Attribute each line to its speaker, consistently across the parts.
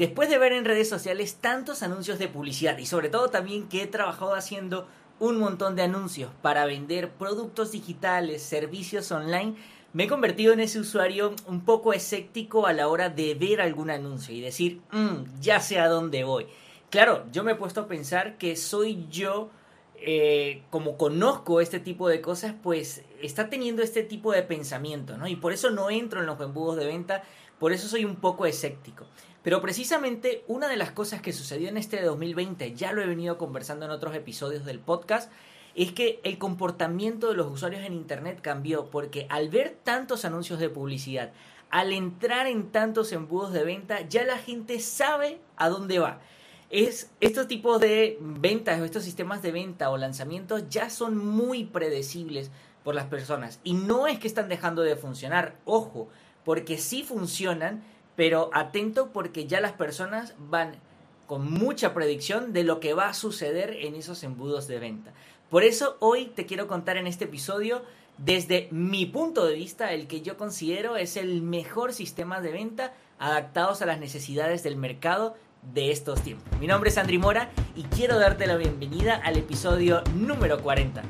Speaker 1: Después de ver en redes sociales tantos anuncios de publicidad y sobre todo también que he trabajado haciendo un montón de anuncios para vender productos digitales, servicios online, me he convertido en ese usuario un poco escéptico a la hora de ver algún anuncio y decir, mm, ya sé a dónde voy. Claro, yo me he puesto a pensar que soy yo, eh, como conozco este tipo de cosas, pues está teniendo este tipo de pensamiento, ¿no? Y por eso no entro en los embudos de venta, por eso soy un poco escéptico. Pero precisamente una de las cosas que sucedió en este 2020, ya lo he venido conversando en otros episodios del podcast, es que el comportamiento de los usuarios en Internet cambió porque al ver tantos anuncios de publicidad, al entrar en tantos embudos de venta, ya la gente sabe a dónde va. Es, estos tipos de ventas o estos sistemas de venta o lanzamientos ya son muy predecibles por las personas. Y no es que están dejando de funcionar, ojo, porque sí funcionan, pero atento porque ya las personas van con mucha predicción de lo que va a suceder en esos embudos de venta. Por eso hoy te quiero contar en este episodio desde mi punto de vista el que yo considero es el mejor sistema de venta adaptados a las necesidades del mercado de estos tiempos. Mi nombre es Andri Mora y quiero darte la bienvenida al episodio número 40.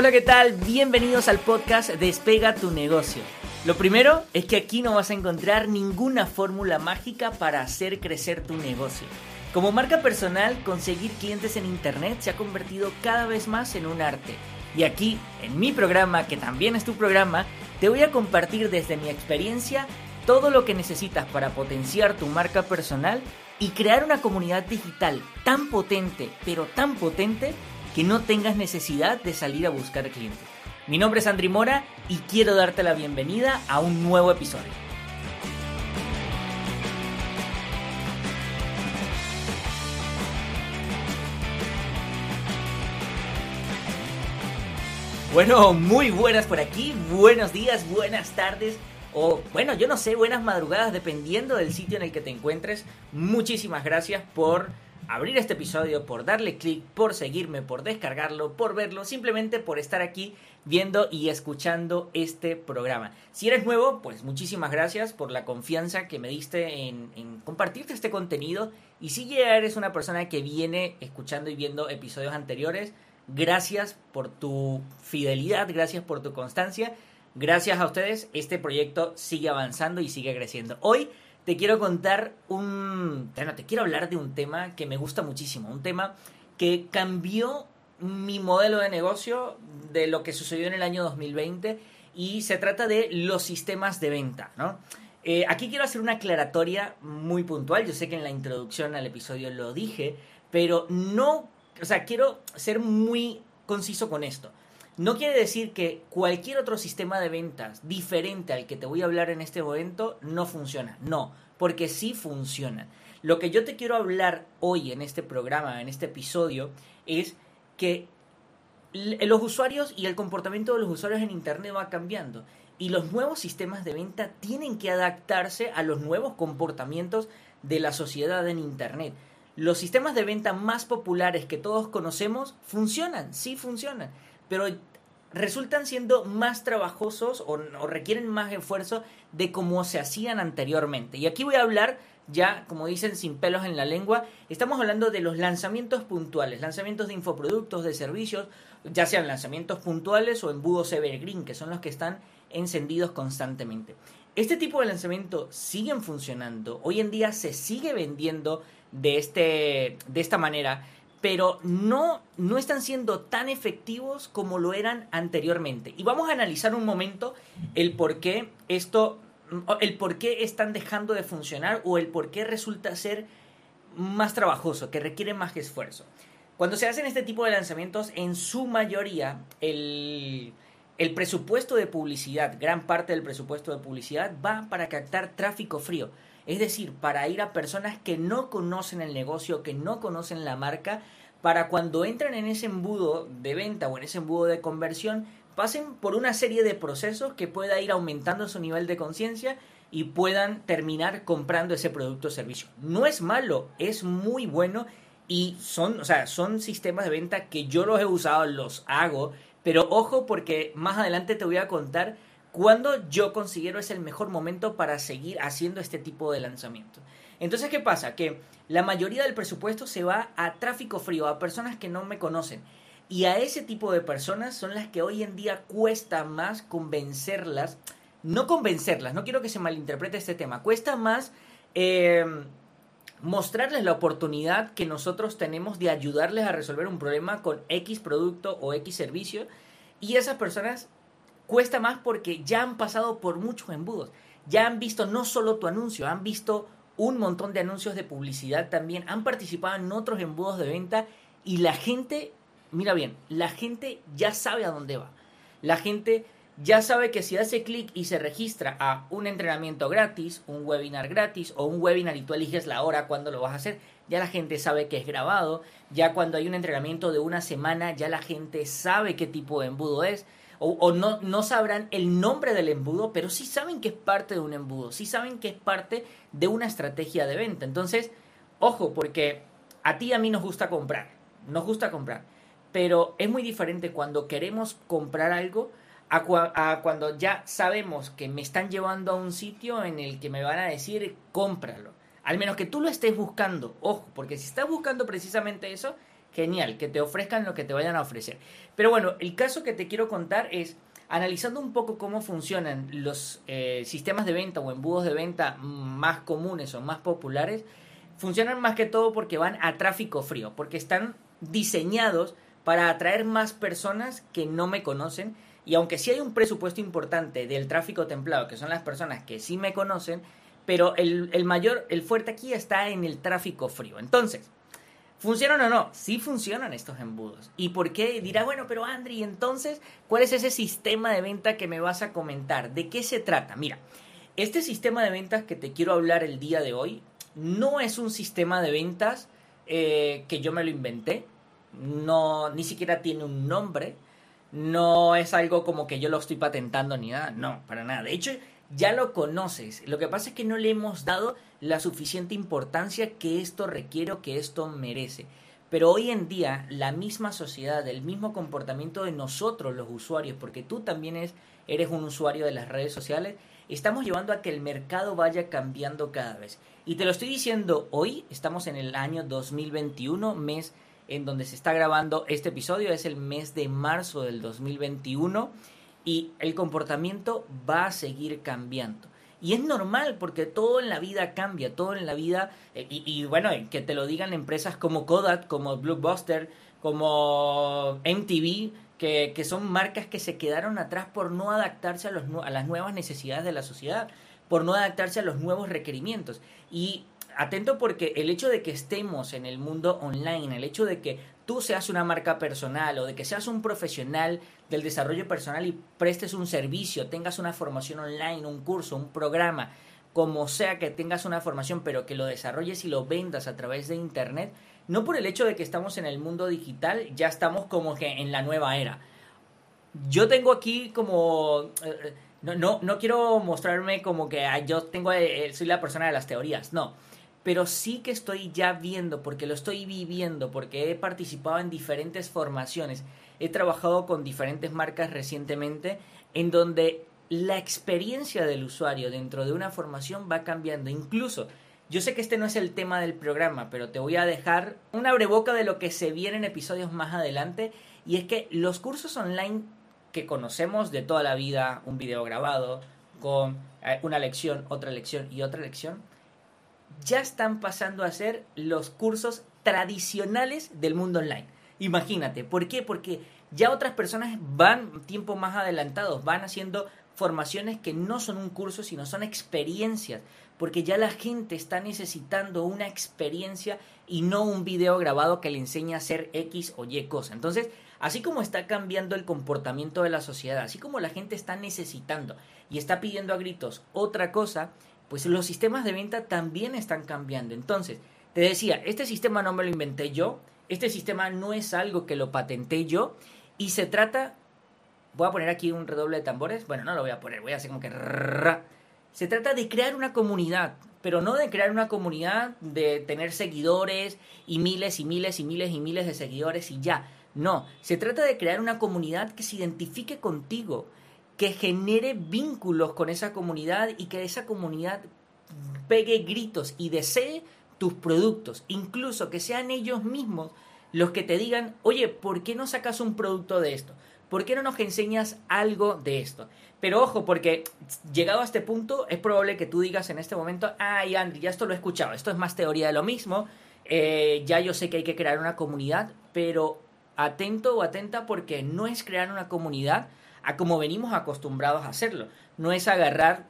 Speaker 1: Hola, ¿qué tal? Bienvenidos al podcast Despega tu negocio. Lo primero es que aquí no vas a encontrar ninguna fórmula mágica para hacer crecer tu negocio. Como marca personal, conseguir clientes en Internet se ha convertido cada vez más en un arte. Y aquí, en mi programa, que también es tu programa, te voy a compartir desde mi experiencia todo lo que necesitas para potenciar tu marca personal y crear una comunidad digital tan potente, pero tan potente, que no tengas necesidad de salir a buscar clientes. Mi nombre es Andri Mora y quiero darte la bienvenida a un nuevo episodio. Bueno, muy buenas por aquí, buenos días, buenas tardes o bueno, yo no sé, buenas madrugadas dependiendo del sitio en el que te encuentres. Muchísimas gracias por abrir este episodio, por darle clic, por seguirme, por descargarlo, por verlo, simplemente por estar aquí viendo y escuchando este programa. Si eres nuevo, pues muchísimas gracias por la confianza que me diste en, en compartirte este contenido. Y si ya eres una persona que viene escuchando y viendo episodios anteriores, gracias por tu fidelidad, gracias por tu constancia. Gracias a ustedes, este proyecto sigue avanzando y sigue creciendo. Hoy te quiero contar un... Bueno, te quiero hablar de un tema que me gusta muchísimo, un tema que cambió mi modelo de negocio de lo que sucedió en el año 2020 y se trata de los sistemas de venta, ¿no? Eh, aquí quiero hacer una aclaratoria muy puntual, yo sé que en la introducción al episodio lo dije, pero no, o sea, quiero ser muy conciso con esto. No quiere decir que cualquier otro sistema de ventas diferente al que te voy a hablar en este momento no funciona. No, porque sí funciona. Lo que yo te quiero hablar hoy en este programa, en este episodio, es que los usuarios y el comportamiento de los usuarios en Internet va cambiando. Y los nuevos sistemas de venta tienen que adaptarse a los nuevos comportamientos de la sociedad en Internet. Los sistemas de venta más populares que todos conocemos funcionan, sí funcionan pero resultan siendo más trabajosos o, requieren más esfuerzo de como se hacían anteriormente. Y aquí voy a hablar ya, como dicen, sin pelos en la lengua, estamos hablando de los lanzamientos puntuales, lanzamientos de infoproductos, de servicios, ya sean lanzamientos puntuales o embudos evergreen, que son los que están encendidos constantemente. Este tipo de lanzamiento siguen funcionando, hoy en día se sigue vendiendo de, este, de esta manera pero no, no están siendo tan efectivos como lo eran anteriormente. Y vamos a analizar un momento el por qué esto, el por qué están dejando de funcionar o el por qué resulta ser más trabajoso, que requiere más esfuerzo. Cuando se hacen este tipo de lanzamientos, en su mayoría, el, el presupuesto de publicidad, gran parte del presupuesto de publicidad, va para captar tráfico frío es decir, para ir a personas que no conocen el negocio, que no conocen la marca, para cuando entran en ese embudo de venta o en ese embudo de conversión, pasen por una serie de procesos que pueda ir aumentando su nivel de conciencia y puedan terminar comprando ese producto o servicio. No es malo, es muy bueno y son, o sea, son sistemas de venta que yo los he usado, los hago, pero ojo porque más adelante te voy a contar cuándo yo considero es el mejor momento para seguir haciendo este tipo de lanzamiento. Entonces, ¿qué pasa? Que la mayoría del presupuesto se va a tráfico frío, a personas que no me conocen. Y a ese tipo de personas son las que hoy en día cuesta más convencerlas, no convencerlas, no quiero que se malinterprete este tema, cuesta más eh, mostrarles la oportunidad que nosotros tenemos de ayudarles a resolver un problema con X producto o X servicio. Y esas personas cuesta más porque ya han pasado por muchos embudos, ya han visto no solo tu anuncio, han visto un montón de anuncios de publicidad también, han participado en otros embudos de venta y la gente, mira bien, la gente ya sabe a dónde va. La gente ya sabe que si hace clic y se registra a un entrenamiento gratis, un webinar gratis o un webinar y tú eliges la hora cuando lo vas a hacer, ya la gente sabe que es grabado, ya cuando hay un entrenamiento de una semana, ya la gente sabe qué tipo de embudo es o, no, no sabrán el nombre del embudo, pero sí saben que es parte de un embudo, sí saben que es parte de una estrategia de venta. Entonces, ojo, porque a ti y a mí nos gusta comprar, nos gusta comprar, pero es muy diferente cuando queremos comprar algo a, cuando ya sabemos que me están llevando a un sitio en el que me van a decir cómpralo. Al menos que tú lo estés buscando, ojo, porque si estás buscando precisamente eso, genial, que te ofrezcan lo que te vayan a ofrecer. Pero bueno, el caso que te quiero contar es, analizando un poco cómo funcionan los eh, sistemas de venta o embudos de venta más comunes o más populares, funcionan más que todo porque van a tráfico frío, porque están diseñados para atraer más personas que no me conocen. Y aunque sí hay un presupuesto importante del tráfico templado, que son las personas que sí me conocen, pero el, el mayor, el fuerte aquí está en el tráfico frío. Entonces, ¿Funcionan o no? Sí funcionan estos embudos. ¿Y por qué? Dirá, bueno, pero Andri, entonces, ¿cuál es ese sistema de venta que me vas a comentar? ¿De qué se trata? Mira, este sistema de ventas que te quiero hablar el día de hoy no es un sistema de ventas eh, que yo me lo inventé. No, ni siquiera tiene un nombre. No es algo como que yo lo estoy patentando ni nada. No, para nada. De hecho, ya lo conoces. Lo que pasa es que no le hemos dado la suficiente importancia que esto requiere o que esto merece. Pero hoy en día la misma sociedad, el mismo comportamiento de nosotros los usuarios, porque tú también es, eres un usuario de las redes sociales, estamos llevando a que el mercado vaya cambiando cada vez. Y te lo estoy diciendo hoy, estamos en el año 2021, mes en donde se está grabando este episodio, es el mes de marzo del 2021 y el comportamiento va a seguir cambiando. Y es normal porque todo en la vida cambia, todo en la vida, eh, y, bueno, que te lo digan empresas como Kodak, como Blockbuster, como MTV, que, que, son marcas que se quedaron atrás por no adaptarse a, los, a las nuevas necesidades de la sociedad, por no adaptarse a los nuevos requerimientos. Y atento porque el hecho de que estemos en el mundo online, el hecho de que tú seas una marca personal o de que seas un profesional del desarrollo personal y prestes un servicio, tengas una formación online, un curso, un programa, como sea que tengas una formación, pero que lo desarrolles y lo vendas a través de Internet, no por el hecho de que estamos en el mundo digital, ya estamos como que en la nueva era. Yo tengo aquí como... Eh, no, no, no quiero mostrarme como que yo tengo, eh, soy la persona de las teorías, no pero sí que estoy ya viendo, porque lo estoy viviendo, porque he participado en diferentes formaciones, he trabajado con diferentes marcas recientemente, en donde la experiencia del usuario dentro de una formación va cambiando. Incluso, yo sé que este no es el tema del programa, pero te voy a dejar una breboca de lo que se viene en episodios más adelante, y es que los cursos online que conocemos de toda la vida, un video grabado, con eh, una lección, otra lección y otra lección, ya están pasando a ser los cursos tradicionales del mundo online. Imagínate, ¿por qué? Porque ya otras personas van tiempo más adelantados, van haciendo formaciones que no son un curso, sino son experiencias, porque ya la gente está necesitando una experiencia y no un video grabado que le enseñe a hacer X o Y cosa. Entonces, así como está cambiando el comportamiento de la sociedad, así como la gente está necesitando y está pidiendo a gritos otra cosa, pues los sistemas de venta también están cambiando. Entonces, te decía, este sistema no me lo inventé yo, este sistema no es algo que lo patenté yo y se trata, voy a poner aquí un redoble de tambores, bueno, no lo voy a poner, voy a hacer como que... Se trata de crear una comunidad, pero no de crear una comunidad de tener seguidores y miles y miles y miles y miles de seguidores y ya. No, se trata de crear una comunidad que se identifique contigo, que genere vínculos con esa comunidad y que esa comunidad pegue gritos y desee tus productos, incluso que sean ellos mismos los que te digan, oye, ¿por qué no sacas un producto de esto? ¿Por qué no nos enseñas algo de esto? Pero ojo, porque llegado a este punto, es probable que tú digas en este momento, ay, Andy, ya esto lo he escuchado, esto es más teoría de lo mismo, eh, ya yo sé que hay que crear una comunidad, pero atento o atenta porque no es crear una comunidad a como venimos acostumbrados a hacerlo. No es agarrar,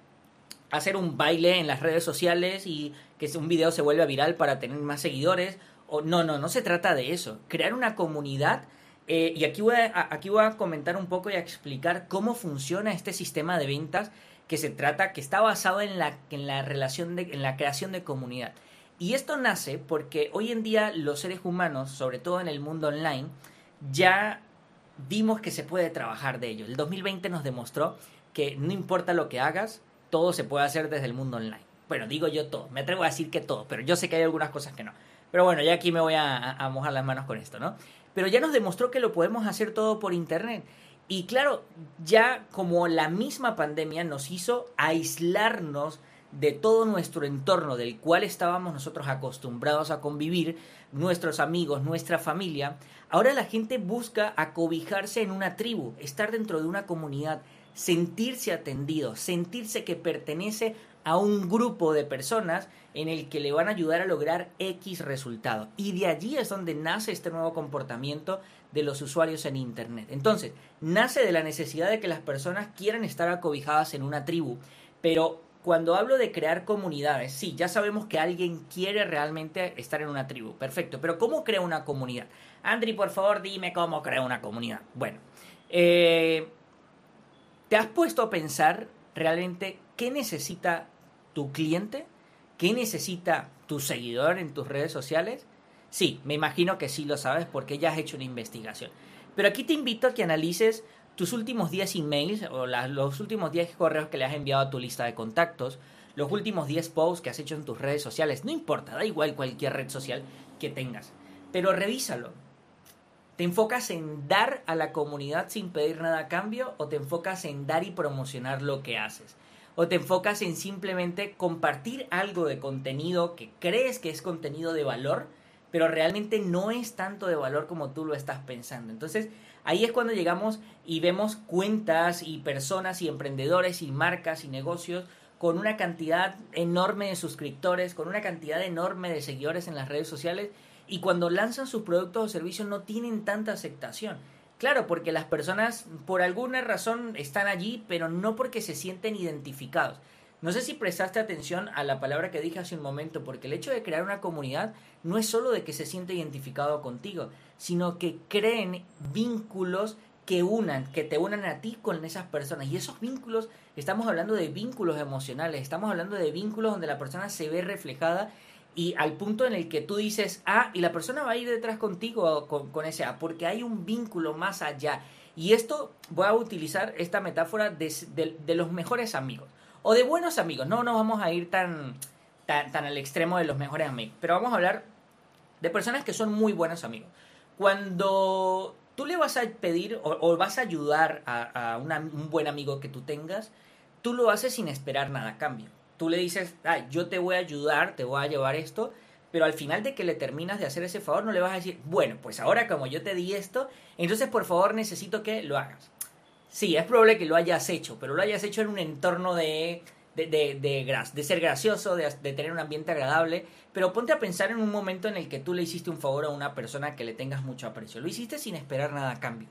Speaker 1: hacer un baile en las redes sociales y que un video se vuelva viral para tener más seguidores. O, no, no, no se trata de eso. Crear una comunidad eh, y aquí voy, a, aquí voy a comentar un poco y a explicar cómo funciona este sistema de ventas que se trata, que está basado en la, en la relación de, en la creación de comunidad. Y esto nace porque hoy en día los seres humanos, sobre todo en el mundo online, ya vimos que se puede trabajar de ello. El 2020 nos demostró que no importa lo que hagas, todo se puede hacer desde el mundo online. Bueno, digo yo todo, me atrevo a decir que todo, pero yo sé que hay algunas cosas que no. Pero bueno, ya aquí me voy a, a mojar las manos con esto, ¿no? pero ya nos demostró que lo podemos hacer todo por Internet. Y claro, ya como la misma pandemia nos hizo aislarnos de todo nuestro entorno del cual estábamos nosotros acostumbrados a convivir, nuestros amigos, nuestra familia, ahora la gente busca acobijarse en una tribu, estar dentro de una comunidad, sentirse atendido, sentirse que pertenece a un grupo de personas en el que le van a ayudar a lograr X resultado. Y de allí es donde nace este nuevo comportamiento de los usuarios en Internet. Entonces, nace de la necesidad de que las personas quieran estar acobijadas en una tribu, pero cuando hablo de crear comunidades, sí, ya sabemos que alguien quiere realmente estar en una tribu, perfecto, pero ¿cómo crea una comunidad? Andri, por favor, dime cómo crea una comunidad. Bueno, eh, ¿te has puesto a pensar realmente qué necesita tu cliente? ¿Qué necesita tu seguidor en tus redes sociales? Sí, me imagino que sí lo sabes porque ya has hecho una investigación. Pero aquí te invito a que analices tus últimos 10 emails o los últimos 10 correos que le has enviado a tu lista de contactos, los últimos 10 posts que has hecho en tus redes sociales. No importa, da igual cualquier red social que tengas. Pero revísalo. ¿Te enfocas en dar a la comunidad sin pedir nada a cambio o te enfocas en dar y promocionar lo que haces? o te enfocas en simplemente compartir algo de contenido que crees que es contenido de valor, pero realmente no es tanto de valor como tú lo estás pensando. Entonces, ahí es cuando llegamos y vemos cuentas y personas y emprendedores y marcas y negocios con una cantidad enorme de suscriptores, con una cantidad enorme de seguidores en las redes sociales y cuando lanzan sus productos o servicios no tienen tanta aceptación. Claro, porque las personas por alguna razón están allí, pero no porque se sienten identificados. No sé si prestaste atención a la palabra que dije hace un momento, porque el hecho de crear una comunidad no es solo de que se siente identificado contigo, sino que creen vínculos que unan, que te unan a ti con esas personas. Y esos vínculos, estamos hablando de vínculos emocionales, estamos hablando de vínculos donde la persona se ve reflejada y al punto en el que tú dices A y la persona va a ir detrás contigo con, ese A, porque hay un vínculo más allá. Y esto voy a utilizar esta metáfora de, los mejores amigos o de buenos amigos. No nos vamos a ir tan, tan, al extremo de los mejores amigos, pero vamos a hablar de personas que son muy buenos amigos. Cuando tú le vas a pedir o, vas a ayudar a, un buen amigo que tú tengas, tú lo haces sin esperar nada a cambio tú le dices, ay, yo te voy a ayudar, te voy a llevar esto, pero al final de que le terminas de hacer ese favor no le vas a decir, bueno, pues ahora como yo te di esto, entonces por favor necesito que lo hagas. Sí, es probable que lo hayas hecho, pero lo hayas hecho en un entorno de, de, de, de, ser gracioso, de, de tener un ambiente agradable, pero ponte a pensar en un momento en el que tú le hiciste un favor a una persona que le tengas mucho aprecio. Lo hiciste sin esperar nada a cambio.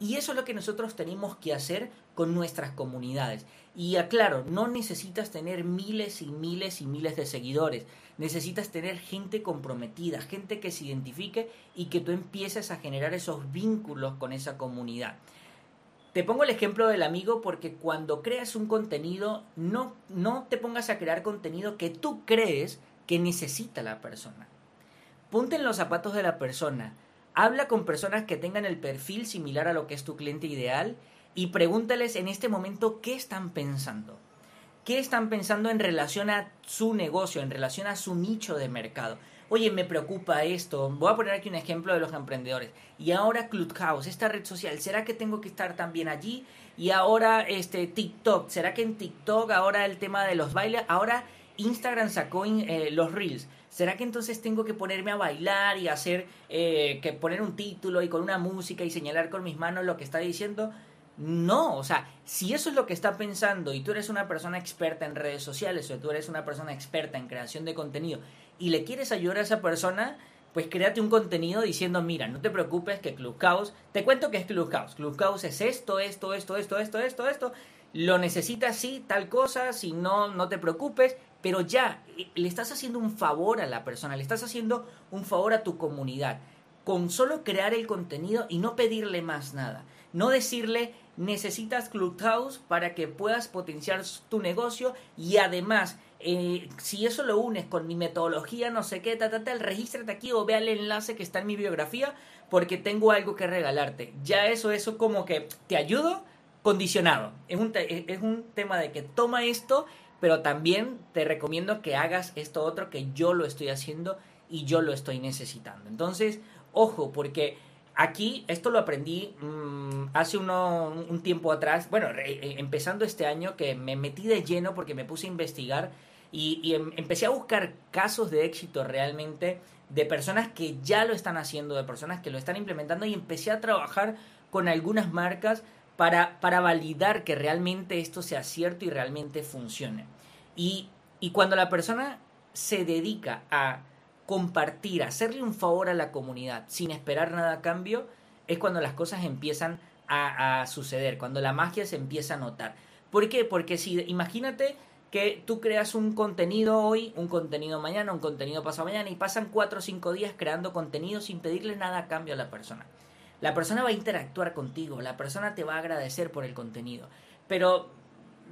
Speaker 1: Y eso es lo que nosotros tenemos que hacer con nuestras comunidades. Y aclaro, no necesitas tener miles y miles y miles de seguidores. Necesitas tener gente comprometida, gente que se identifique y que tú empieces a generar esos vínculos con esa comunidad. Te pongo el ejemplo del amigo porque cuando creas un contenido, no, no te pongas a crear contenido que tú crees que necesita la persona. Ponte en los zapatos de la persona Habla con personas que tengan el perfil similar a lo que es tu cliente ideal y pregúntales en este momento qué están pensando. qué están pensando en relación a su negocio, en relación a su nicho de mercado. Oye, me preocupa esto. Voy a poner aquí un ejemplo de los emprendedores. Y ahora Clubhouse, esta red social, ¿será que tengo que estar también allí? Y ahora este TikTok, ¿será que en TikTok ahora el tema de los bailes, ahora Instagram sacó eh, los reels? ¿Será que entonces tengo que ponerme a bailar y hacer eh, que poner un título y con una música y señalar con mis manos lo que está diciendo? No, o sea, si eso es lo que está pensando y tú eres una persona experta en redes sociales o tú eres una persona experta en creación de contenido y le quieres ayudar a esa persona, pues créate un contenido diciendo, mira, no te preocupes que Clubhouse, te cuento que es Clubhouse, Clubhouse es esto, esto, esto, esto, esto, esto, esto, lo necesitas sí, tal cosa, si no, no te preocupes, pero ya, le estás haciendo un favor a la persona, le estás haciendo un favor a tu comunidad, con solo crear el contenido y no pedirle más nada, no decirle, necesitas Clubhouse para que puedas potenciar tu negocio y además, eh, si eso lo unes con mi metodología, no sé qué, ta, ta, regístrate aquí o vea el enlace que está en mi biografía porque tengo algo que regalarte. Ya eso, eso como que te ayudo condicionado. Es un, es un tema de que toma esto, pero también te recomiendo que hagas esto otro que yo lo estoy haciendo y yo lo estoy necesitando. Entonces, ojo, porque Aquí, esto lo aprendí mm, hace un tiempo atrás, bueno, eh, empezando este año, que me metí de lleno porque me puse a investigar y, em, empecé a buscar casos de éxito realmente de personas que ya lo están haciendo, de personas que lo están implementando y empecé a trabajar con algunas marcas para, para validar que realmente esto sea cierto y realmente funcione. Y, y cuando la persona se dedica a compartir, hacerle un favor a la comunidad sin esperar nada a cambio, es cuando las cosas empiezan a, suceder, cuando la magia se empieza a notar. ¿Por qué? Porque si imagínate que tú creas un contenido hoy, un contenido mañana, un contenido pasado mañana y pasan cuatro o cinco días creando contenido sin pedirle nada a cambio a la persona. La persona va a interactuar contigo, la persona te va a agradecer por el contenido, pero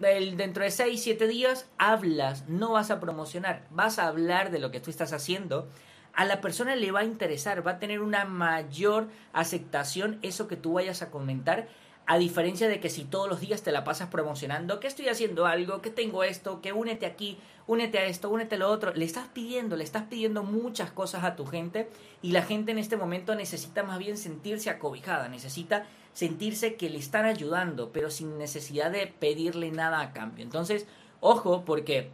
Speaker 1: dentro de 6, 7 días hablas, no vas a promocionar, vas a hablar de lo que tú estás haciendo, a la persona le va a interesar, va a tener una mayor aceptación eso que tú vayas a comentar a diferencia de que si todos los días te la pasas promocionando, que estoy haciendo algo, que tengo esto, que únete aquí, únete a esto, únete a lo otro, le estás pidiendo, le estás pidiendo muchas cosas a tu gente y la gente en este momento necesita más bien sentirse acobijada, necesita sentirse que le están ayudando, pero sin necesidad de pedirle nada a cambio. Entonces, ojo, porque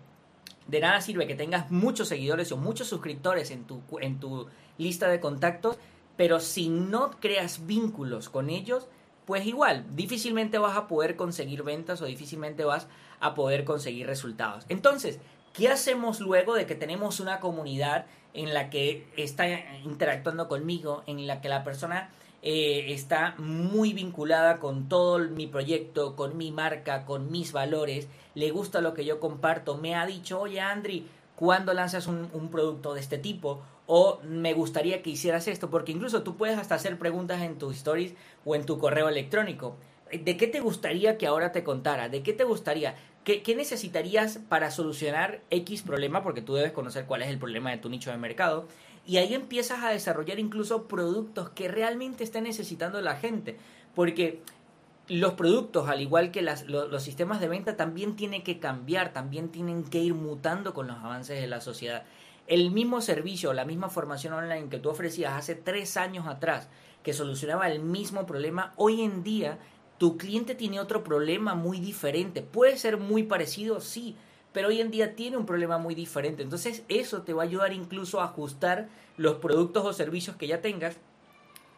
Speaker 1: de nada sirve que tengas muchos seguidores o muchos suscriptores en tu, en tu lista de contactos, pero si no creas vínculos con ellos, pues igual, difícilmente vas a poder conseguir ventas o difícilmente vas a poder conseguir resultados. Entonces, ¿qué hacemos luego de que tenemos una comunidad en la que está interactuando conmigo, en la que la persona eh, está muy vinculada con todo mi proyecto, con mi marca, con mis valores, le gusta lo que yo comparto, me ha dicho, oye Andri, ¿cuándo lanzas un, un producto de este tipo? o me gustaría que hicieras esto, porque incluso tú puedes hasta hacer preguntas en tus stories o en tu correo electrónico. ¿De qué te gustaría que ahora te contara? ¿De qué te gustaría? ¿Qué, necesitarías para solucionar X problema? Porque tú debes conocer cuál es el problema de tu nicho de mercado. Y ahí empiezas a desarrollar incluso productos que realmente esté necesitando la gente. Porque los productos, al igual que los, los, sistemas de venta, también tienen que cambiar, también tienen que ir mutando con los avances de la sociedad el mismo servicio, la misma formación online que tú ofrecías hace tres años atrás, que solucionaba el mismo problema, hoy en día tu cliente tiene otro problema muy diferente. Puede ser muy parecido, sí, pero hoy en día tiene un problema muy diferente. Entonces eso te va a ayudar incluso a ajustar los productos o servicios que ya tengas.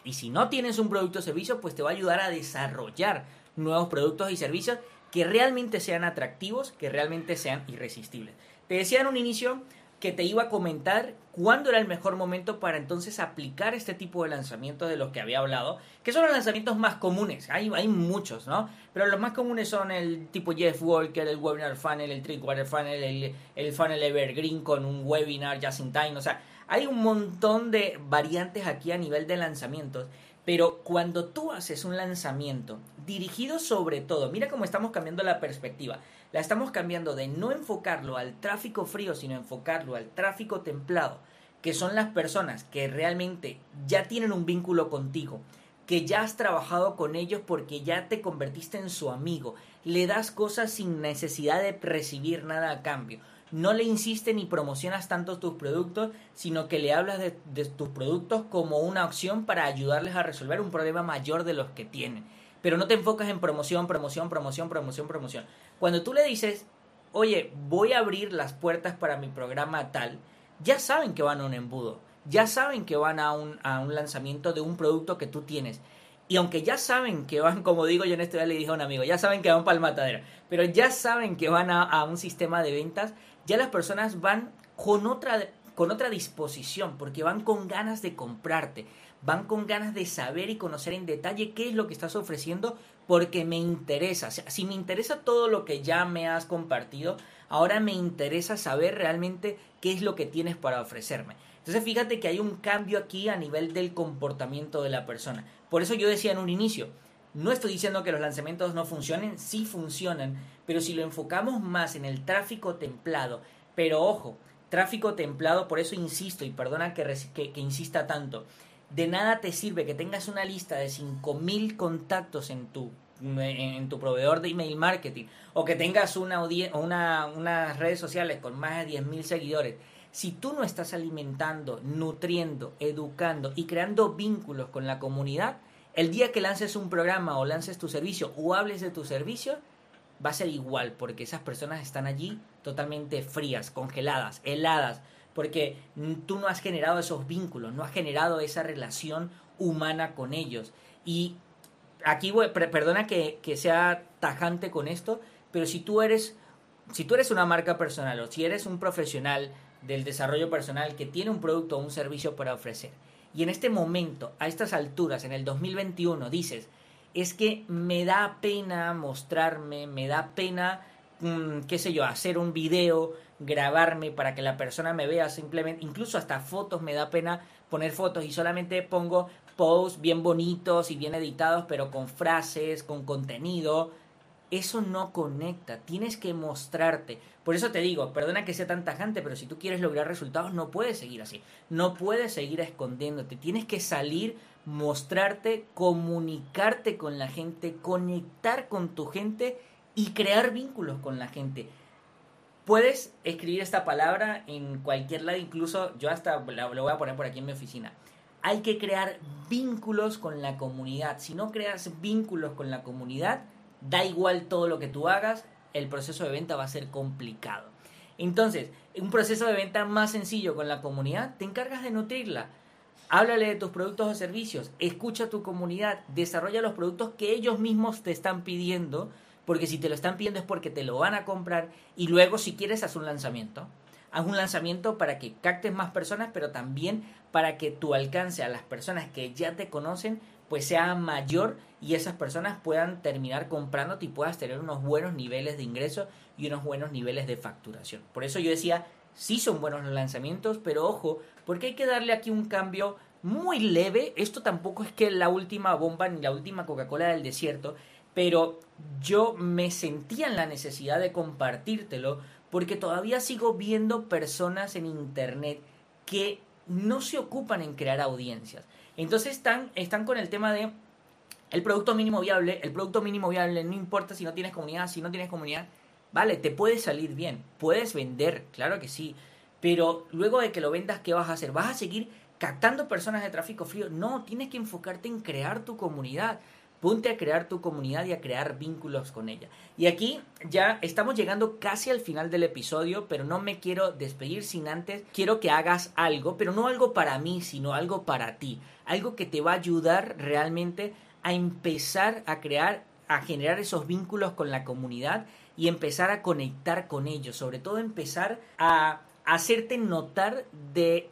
Speaker 1: Y si no tienes un producto o servicio, pues te va a ayudar a desarrollar nuevos productos y servicios que realmente sean atractivos, que realmente sean irresistibles. Te decía en un inicio, que te iba a comentar cuándo era el mejor momento para entonces aplicar este tipo de lanzamientos de los que había hablado, que son los lanzamientos más comunes. Hay, hay muchos, ¿no? Pero los más comunes son el tipo Jeff Walker, el Webinar Funnel, el Trickwater Funnel, el, el Funnel Evergreen con un webinar just in time. O sea, hay un montón de variantes aquí a nivel de lanzamientos. Pero cuando tú haces un lanzamiento dirigido sobre todo, mira cómo estamos cambiando la perspectiva la estamos cambiando de no enfocarlo al tráfico frío, sino enfocarlo al tráfico templado, que son las personas que realmente ya tienen un vínculo contigo, que ya has trabajado con ellos porque ya te convertiste en su amigo. Le das cosas sin necesidad de recibir nada a cambio. No le insistes ni promocionas tanto tus productos, sino que le hablas de, tus productos como una opción para ayudarles a resolver un problema mayor de los que tienen. Pero no te enfocas en promoción, promoción, promoción, promoción, promoción. Cuando tú le dices, oye, voy a abrir las puertas para mi programa tal, ya saben que van a un embudo ya saben que van a un, lanzamiento de un producto que tú tienes. Y aunque ya saben que van, como digo yo en este día le dije a un amigo, ya saben que van para el matadero, pero ya saben que van a, un sistema de ventas, ya las personas van con otra, con otra disposición, porque van con ganas de comprarte, van con ganas de saber y conocer en detalle qué es lo que estás ofreciendo, porque me interesa. Si me interesa todo lo que ya me has compartido, ahora me interesa saber realmente qué es lo que tienes para ofrecerme. Entonces fíjate que hay un cambio aquí a nivel del comportamiento de la persona. Por eso yo decía en un inicio, no estoy diciendo que los lanzamientos no funcionen, sí funcionan, pero si lo enfocamos más en el tráfico templado, pero ojo, tráfico templado, por eso insisto y perdona que, insista tanto, de nada te sirve que tengas una lista de 5.000 contactos en tu, en tu proveedor de email marketing o que tengas una, una, unas redes sociales con más de 10.000 seguidores. Si tú no estás alimentando, nutriendo, educando y creando vínculos con la comunidad, el día que lances un programa o lances tu servicio o hables de tu servicio, va a ser igual, porque esas personas están allí totalmente frías, congeladas, heladas, porque tú no has generado esos vínculos, no has generado esa relación humana con ellos. Y aquí, perdona que, sea tajante con esto, pero si tú eres, si tú eres una marca personal o si eres un profesional del desarrollo personal que tiene un producto o un servicio para ofrecer. Y en este momento, a estas alturas, en el 2021, dices, es que me da pena mostrarme, me da pena, mm, qué sé yo, hacer un video, grabarme para que la persona me vea simplemente, incluso hasta fotos me da pena poner fotos y solamente pongo posts bien bonitos y bien editados, pero con frases, con contenido. Eso no conecta, tienes que mostrarte. Por eso te digo, perdona que sea tan tajante, pero si tú quieres lograr resultados no puedes seguir así. No puedes seguir escondiéndote. Tienes que salir, mostrarte, comunicarte con la gente, conectar con tu gente y crear vínculos con la gente. Puedes escribir esta palabra en cualquier lado, incluso yo hasta lo voy a poner por aquí en mi oficina. Hay que crear vínculos con la comunidad. Si no creas vínculos con la comunidad, da igual todo lo que tú hagas, el proceso de venta va a ser complicado. Entonces, un proceso de venta más sencillo con la comunidad, te encargas de nutrirla. Háblale de tus productos o servicios, escucha a tu comunidad, desarrolla los productos que ellos mismos te están pidiendo, porque si te lo están pidiendo es porque te lo van a comprar y luego si quieres haz un lanzamiento. Haz un lanzamiento para que captes más personas, pero también para que tu alcance a las personas que ya te conocen pues sea mayor y esas personas puedan terminar comprándote y puedas tener unos buenos niveles de ingreso y unos buenos niveles de facturación. Por eso yo decía, sí son buenos los lanzamientos, pero ojo, porque hay que darle aquí un cambio muy leve. Esto tampoco es que la última bomba ni la última Coca-Cola del desierto, pero yo me sentía en la necesidad de compartírtelo porque todavía sigo viendo personas en internet que no se ocupan en crear audiencias. Entonces están, están con el tema de el producto mínimo viable. El producto mínimo viable no importa si no tienes comunidad, si no tienes comunidad. Vale, te puede salir bien. Puedes vender, claro que sí. Pero luego de que lo vendas, ¿qué vas a hacer? ¿Vas a seguir captando personas de tráfico frío? No, tienes que enfocarte en crear tu comunidad. Ponte a crear tu comunidad y a crear vínculos con ella. Y aquí ya estamos llegando casi al final del episodio, pero no me quiero despedir sin antes. Quiero que hagas algo, pero no algo para mí, sino algo para ti. Algo que te va a ayudar realmente a empezar a crear, a generar esos vínculos con la comunidad y empezar a conectar con ellos. Sobre todo empezar a hacerte notar de,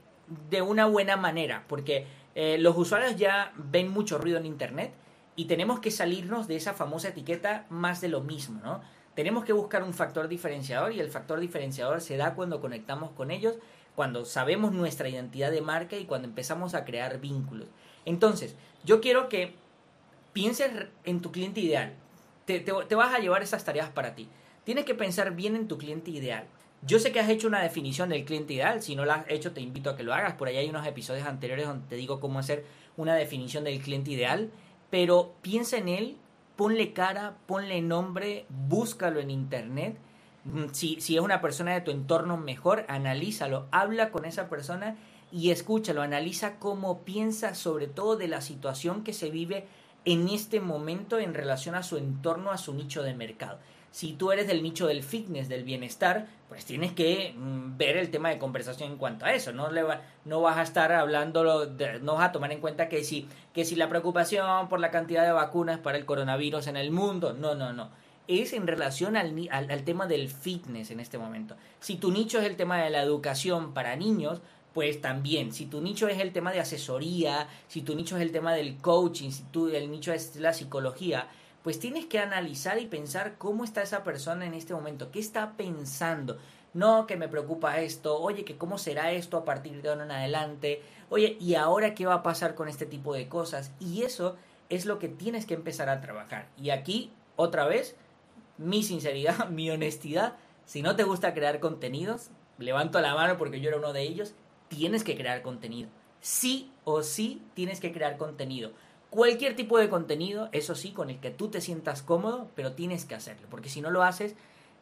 Speaker 1: de una buena manera, porque eh, los usuarios ya ven mucho ruido en Internet y tenemos que salirnos de esa famosa etiqueta más de lo mismo, ¿no? Tenemos que buscar un factor diferenciador y el factor diferenciador se da cuando conectamos con ellos, cuando sabemos nuestra identidad de marca y cuando empezamos a crear vínculos. Entonces, yo quiero que pienses en tu cliente ideal. Te, te, vas a llevar esas tareas para ti. Tienes que pensar bien en tu cliente ideal. Yo sé que has hecho una definición del cliente ideal, si no la has hecho te invito a que lo hagas, por ahí hay unos episodios anteriores donde te digo cómo hacer una definición del cliente ideal, pero piensa en él, ponle cara, ponle nombre, búscalo en internet, mm, si, si es una persona de tu entorno mejor, analízalo, habla con esa persona y escúchalo, analiza cómo piensa sobre todo de la situación que se vive en este momento en relación a su entorno, a su nicho de mercado si tú eres del nicho del fitness, del bienestar, pues tienes que mm, ver el tema de conversación en cuanto a eso. No, le no vas a estar hablando, no vas a tomar en cuenta que si, que si la preocupación por la cantidad de vacunas para el coronavirus en el mundo, no, no, no. Es en relación al, al, al tema del fitness en este momento. Si tu nicho es el tema de la educación para niños, pues también, si tu nicho es el tema de asesoría, si tu nicho es el tema del coaching, si tu, el nicho es la psicología, pues tienes que analizar y pensar cómo está esa persona en este momento, qué está pensando. No, que me preocupa esto, oye, que cómo será esto a partir de ahora en adelante, oye, ¿y ahora qué va a pasar con este tipo de cosas? Y eso es lo que tienes que empezar a trabajar. Y aquí, otra vez, mi sinceridad, mi honestidad, si no te gusta crear contenidos, levanto la mano porque yo era uno de ellos, tienes que crear contenido. Sí o sí tienes que crear contenido cualquier tipo de contenido, eso sí, con el que tú te sientas cómodo, pero tienes que hacerlo, porque si no lo haces,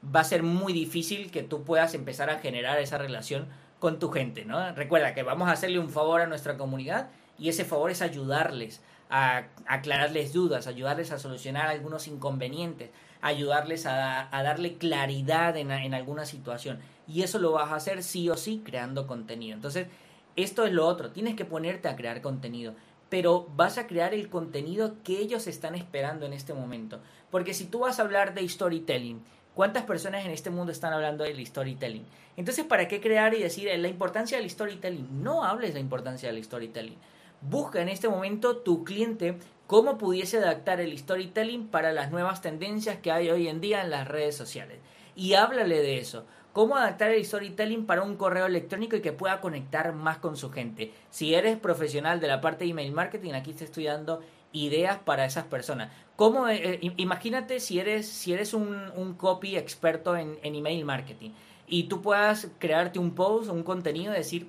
Speaker 1: va a ser muy difícil que tú puedas empezar a generar esa relación con tu gente, ¿no? Recuerda que vamos a hacerle un favor a nuestra comunidad y ese favor es ayudarles a aclararles dudas, ayudarles a solucionar algunos inconvenientes, ayudarles a, darle claridad en, en alguna situación. Y eso lo vas a hacer sí o sí creando contenido. Entonces, esto es lo otro, tienes que ponerte a crear contenido pero vas a crear el contenido que ellos están esperando en este momento. Porque si tú vas a hablar de storytelling, ¿cuántas personas en este mundo están hablando del storytelling? Entonces, ¿para qué crear y decir la importancia del storytelling? No hables de la importancia del storytelling. Busca en este momento tu cliente cómo pudiese adaptar el storytelling para las nuevas tendencias que hay hoy en día en las redes sociales. Y háblale de eso cómo adaptar el storytelling para un correo electrónico y que pueda conectar más con su gente. Si eres profesional de la parte de email marketing, aquí te estoy dando ideas para esas personas. ¿Cómo, eh, eh, imagínate si eres, si eres un, copy experto en, email marketing y tú puedas crearte un post, un contenido, decir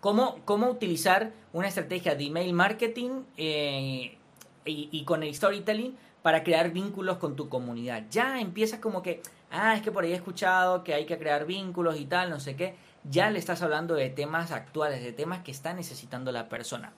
Speaker 1: cómo, cómo utilizar una estrategia de email marketing eh, y, y con el storytelling para crear vínculos con tu comunidad. Ya empiezas como que ah, es que por ahí he escuchado que hay que crear vínculos y tal, no sé qué, ya le estás hablando de temas actuales, de temas que está necesitando la persona.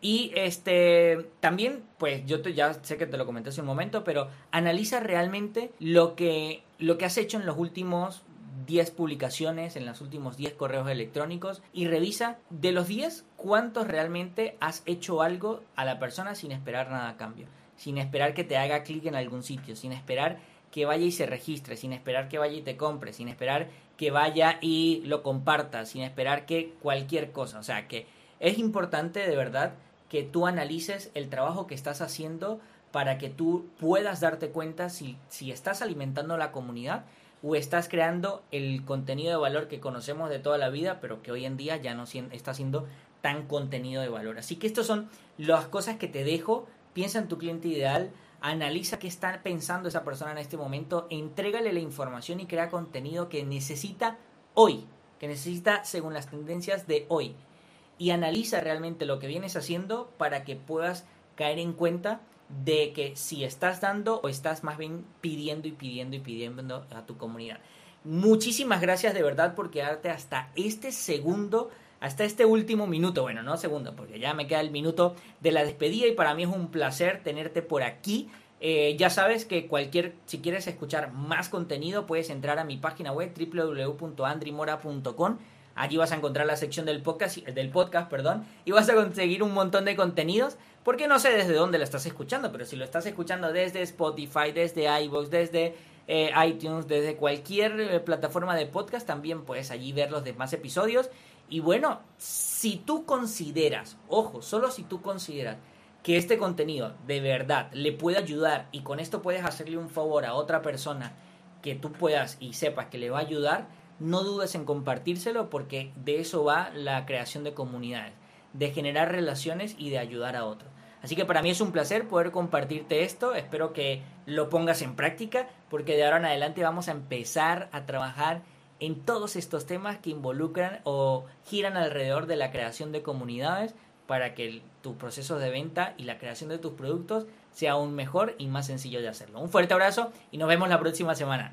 Speaker 1: Y este también, pues yo te, ya sé que te lo comenté hace un momento, pero analiza realmente lo que, lo que has hecho en los últimos 10 publicaciones, en los últimos 10 correos electrónicos y revisa de los 10 cuántos realmente has hecho algo a la persona sin esperar nada a cambio, sin esperar que te haga clic en algún sitio, sin esperar que vaya y se registre, sin esperar que vaya y te compre, sin esperar que vaya y lo comparta, sin esperar que cualquier cosa. O sea, que es importante de verdad que tú analices el trabajo que estás haciendo para que tú puedas darte cuenta si, si estás alimentando la comunidad o estás creando el contenido de valor que conocemos de toda la vida, pero que hoy en día ya no está siendo tan contenido de valor. Así que estas son las cosas que te dejo. Piensa en tu cliente ideal, analiza qué está pensando esa persona en este momento, entrégale la información y crea contenido que necesita hoy, que necesita según las tendencias de hoy. Y analiza realmente lo que vienes haciendo para que puedas caer en cuenta de que si estás dando o estás más bien pidiendo y pidiendo y pidiendo a tu comunidad. Muchísimas gracias de verdad por quedarte hasta este segundo hasta este último minuto, bueno, no segundo, porque ya me queda el minuto de la despedida y para mí es un placer tenerte por aquí. Eh, ya sabes que cualquier, si quieres escuchar más contenido, puedes entrar a mi página web www.andrimora.com. Allí vas a encontrar la sección del podcast, del podcast, perdón, y vas a conseguir un montón de contenidos, porque no sé desde dónde lo estás escuchando, pero si lo estás escuchando desde Spotify, desde iVoox, desde eh, iTunes, desde cualquier eh, plataforma de podcast, también puedes allí ver los demás episodios y bueno, si tú consideras, ojo, solo si tú consideras que este contenido de verdad le puede ayudar y con esto puedes hacerle un favor a otra persona que tú puedas y sepas que le va a ayudar, no dudes en compartírselo porque de eso va la creación de comunidades, de generar relaciones y de ayudar a otros. Así que para mí es un placer poder compartirte esto, espero que lo pongas en práctica porque de ahora en adelante vamos a empezar a trabajar en todos estos temas que involucran o giran alrededor de la creación de comunidades para que tu proceso de venta y la creación de tus productos sea aún mejor y más sencillo de hacerlo. Un fuerte abrazo y nos vemos la próxima semana.